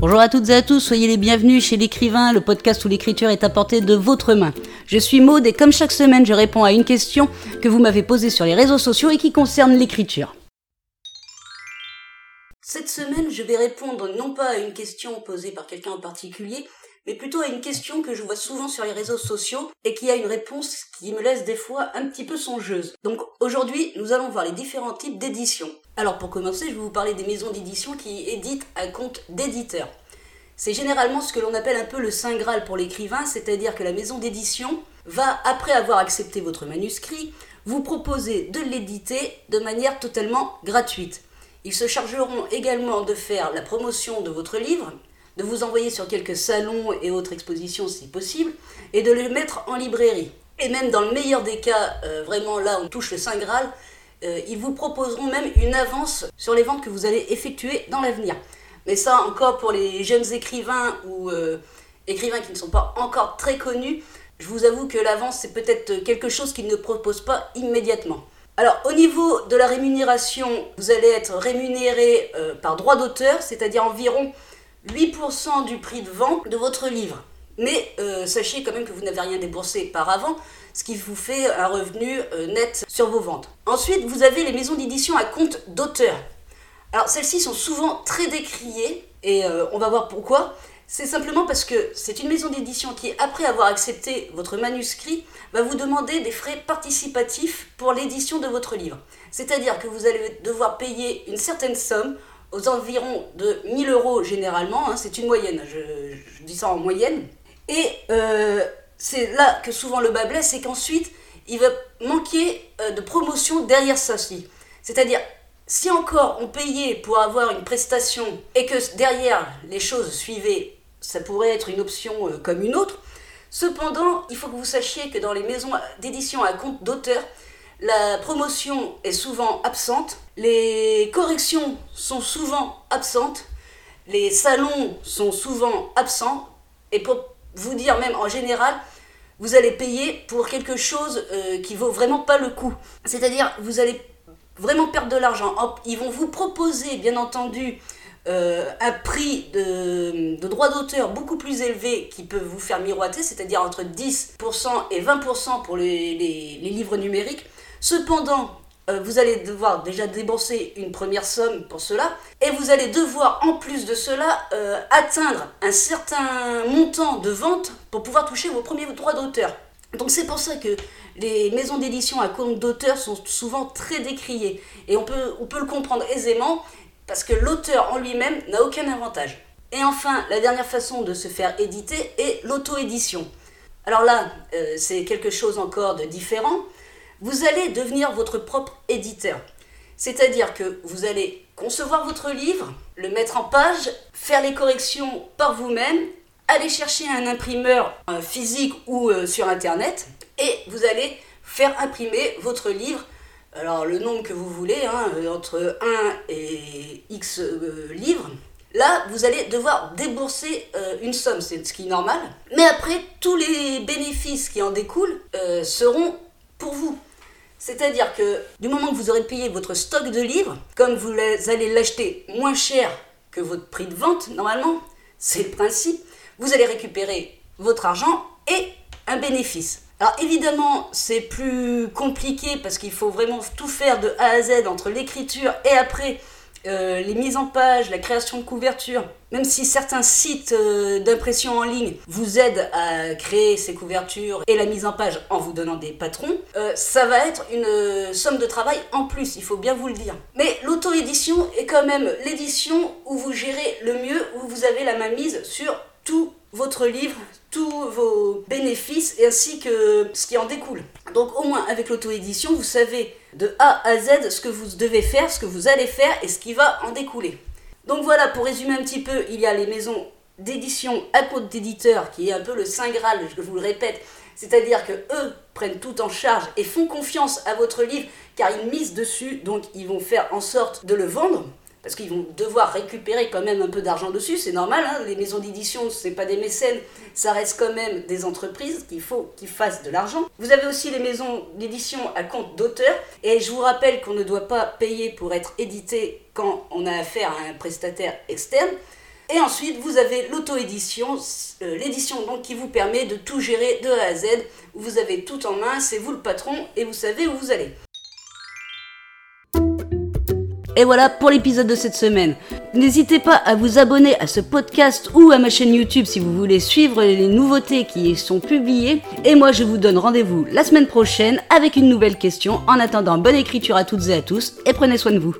Bonjour à toutes et à tous, soyez les bienvenus chez l'écrivain, le podcast où l'écriture est à portée de votre main. Je suis Maude et comme chaque semaine, je réponds à une question que vous m'avez posée sur les réseaux sociaux et qui concerne l'écriture. Cette semaine, je vais répondre non pas à une question posée par quelqu'un en particulier, mais plutôt à une question que je vois souvent sur les réseaux sociaux et qui a une réponse qui me laisse des fois un petit peu songeuse. Donc aujourd'hui, nous allons voir les différents types d'éditions. Alors pour commencer, je vais vous parler des maisons d'édition qui éditent un compte d'éditeur. C'est généralement ce que l'on appelle un peu le Saint Graal pour l'écrivain, c'est-à-dire que la maison d'édition va, après avoir accepté votre manuscrit, vous proposer de l'éditer de manière totalement gratuite. Ils se chargeront également de faire la promotion de votre livre, de vous envoyer sur quelques salons et autres expositions si possible, et de le mettre en librairie. Et même dans le meilleur des cas, euh, vraiment là on touche le Saint Graal, euh, ils vous proposeront même une avance sur les ventes que vous allez effectuer dans l'avenir. Mais ça encore pour les jeunes écrivains ou euh, écrivains qui ne sont pas encore très connus, je vous avoue que l'avance c'est peut-être quelque chose qu'ils ne proposent pas immédiatement. Alors au niveau de la rémunération, vous allez être rémunéré par droit d'auteur, c'est-à-dire environ 8% du prix de vente de votre livre. Mais euh, sachez quand même que vous n'avez rien déboursé par avant, ce qui vous fait un revenu euh, net sur vos ventes. Ensuite, vous avez les maisons d'édition à compte d'auteur. Alors celles-ci sont souvent très décriées et euh, on va voir pourquoi. C'est simplement parce que c'est une maison d'édition qui, après avoir accepté votre manuscrit, va vous demander des frais participatifs pour l'édition de votre livre. C'est-à-dire que vous allez devoir payer une certaine somme aux environs de 1000 euros généralement, hein, c'est une moyenne, je, dis ça en moyenne. Et euh, c'est là que souvent le bas blesse, c'est qu'ensuite il va manquer euh, de promotion derrière ça aussi. C'est-à-dire, si encore on payait pour avoir une prestation et que derrière les choses suivaient, ça pourrait être une option euh, comme une autre. Cependant, il faut que vous sachiez que dans les maisons d'édition à compte d'auteur, la promotion est souvent absente, les corrections sont souvent absentes, les salons sont souvent absents, et pour vous dire même en général, vous allez payer pour quelque chose euh, qui vaut vraiment pas le coup. C'est-à-dire, vous allez vraiment perdre de l'argent. Ils vont vous proposer, bien entendu, euh, un prix de, droit d'auteur beaucoup plus élevé qui peut vous faire miroiter, c'est-à-dire entre 10% et 20% pour les livres numériques. Cependant, euh, vous allez devoir déjà débourser une première somme pour cela, et vous allez devoir en plus de cela euh, atteindre un certain montant de vente pour pouvoir toucher vos premiers droits d'auteur. Donc c'est pour ça que les maisons d'édition à compte d'auteur sont souvent très décriées, et on peut, le comprendre aisément, parce que l'auteur en lui-même n'a aucun avantage. Et enfin, la dernière façon de se faire éditer est l'auto-édition. Alors là, euh, c'est quelque chose encore de différent vous allez devenir votre propre éditeur. C'est-à-dire que vous allez concevoir votre livre, le mettre en page, faire les corrections par vous-même, aller chercher un imprimeur euh, physique ou euh, sur Internet, et vous allez faire imprimer votre livre. Alors le nombre que vous voulez, hein, euh, entre 1 et X livres. Là, vous allez devoir débourser une somme, c'est ce qui est normal. Mais après, tous les bénéfices qui en découlent seront pour vous. C'est-à-dire que du moment que vous aurez payé votre stock de livres, comme vous allez l'acheter moins cher que votre prix de vente, normalement, c'est le principe, vous allez récupérer votre argent et un bénéfice. Alors évidemment, c'est plus compliqué parce qu'il faut vraiment tout faire de A à Z entre l'écriture et après euh, les mises en page, la création de couvertures, même si certains sites euh, d'impression en ligne vous aident à créer ces couvertures et la mise en page en vous donnant des patrons, euh, ça va être une somme de travail en plus, il faut bien vous le dire. Mais l'auto-édition est quand même l'édition où vous gérez le mieux, où vous avez la main mise sur tout votre livre, tous vos bénéfices et ainsi que ce qui en découle. Donc au moins avec l'auto-édition, vous savez de A à Z ce que vous devez faire, ce que vous allez faire et ce qui va en découler. Donc voilà, pour résumer un petit peu, il y a les maisons d'édition à compte d'éditeur qui est un peu le saint graal, je vous le répète, c'est-à-dire que eux prennent tout en charge et font confiance à votre livre car ils misent dessus, donc ils vont faire en sorte de le vendre parce qu'ils vont devoir récupérer quand même un peu d'argent dessus, c'est normal, hein. les maisons d'édition, ce n'est pas des mécènes, ça reste quand même des entreprises qu'il faut qu'ils fassent de l'argent. Vous avez aussi les maisons d'édition à compte d'auteur, et je vous rappelle qu'on ne doit pas payer pour être édité quand on a affaire à un prestataire externe. Et ensuite, vous avez l'auto-édition, euh, l'édition donc qui vous permet de tout gérer de A à Z. Vous avez tout en main, c'est vous le patron et vous savez où vous allez. Et voilà pour l'épisode de cette semaine. N'hésitez pas à vous abonner à ce podcast ou à ma chaîne YouTube si vous voulez suivre les nouveautés qui y sont publiées. Et moi, je vous donne rendez-vous la semaine prochaine avec une nouvelle question. En attendant, bonne écriture à toutes et à tous et prenez soin de vous.